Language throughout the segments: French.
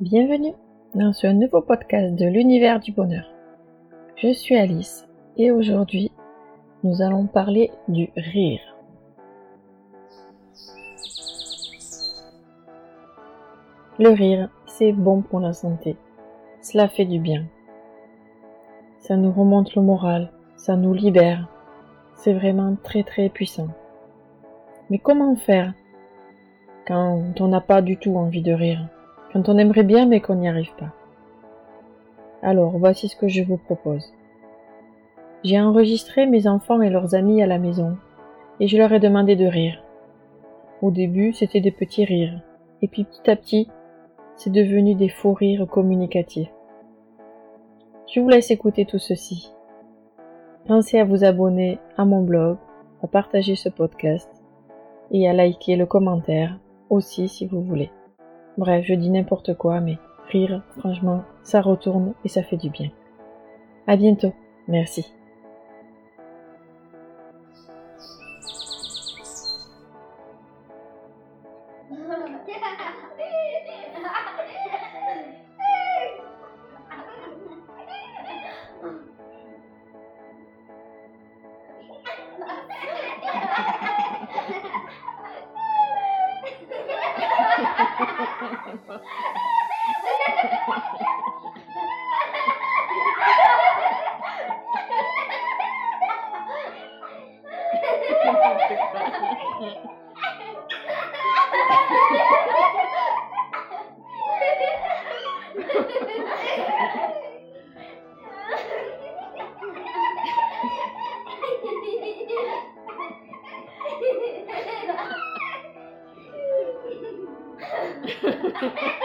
Bienvenue dans ce nouveau podcast de l'univers du bonheur. Je suis Alice et aujourd'hui nous allons parler du rire. Le rire, c'est bon pour la santé. Cela fait du bien. Ça nous remonte le moral, ça nous libère. C'est vraiment très très puissant. Mais comment faire quand on n'a pas du tout envie de rire? Quand on aimerait bien mais qu'on n'y arrive pas. Alors, voici ce que je vous propose. J'ai enregistré mes enfants et leurs amis à la maison, et je leur ai demandé de rire. Au début, c'était des petits rires, et puis petit à petit, c'est devenu des faux rires communicatifs. Je vous laisse écouter tout ceci. Pensez à vous abonner à mon blog, à partager ce podcast, et à liker le commentaire aussi si vous voulez. Bref, je dis n'importe quoi, mais rire, franchement, ça retourne et ça fait du bien. À bientôt. Merci. Ha ha ha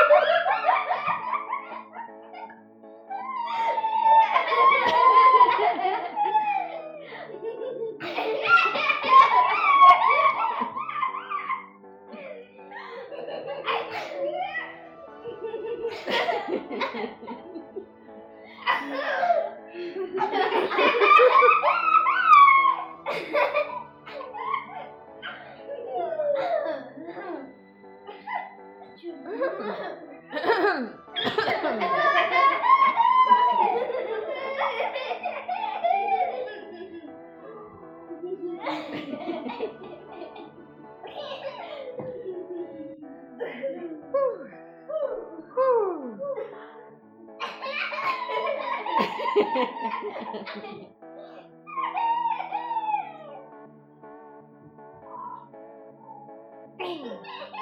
ha! Hey!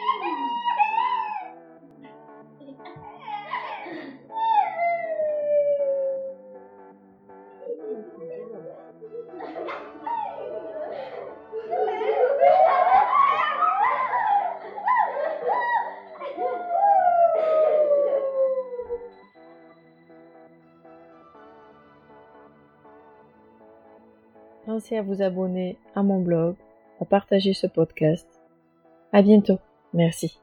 Pensez à vous abonner à mon blog, à partager ce podcast. À bientôt. Merci.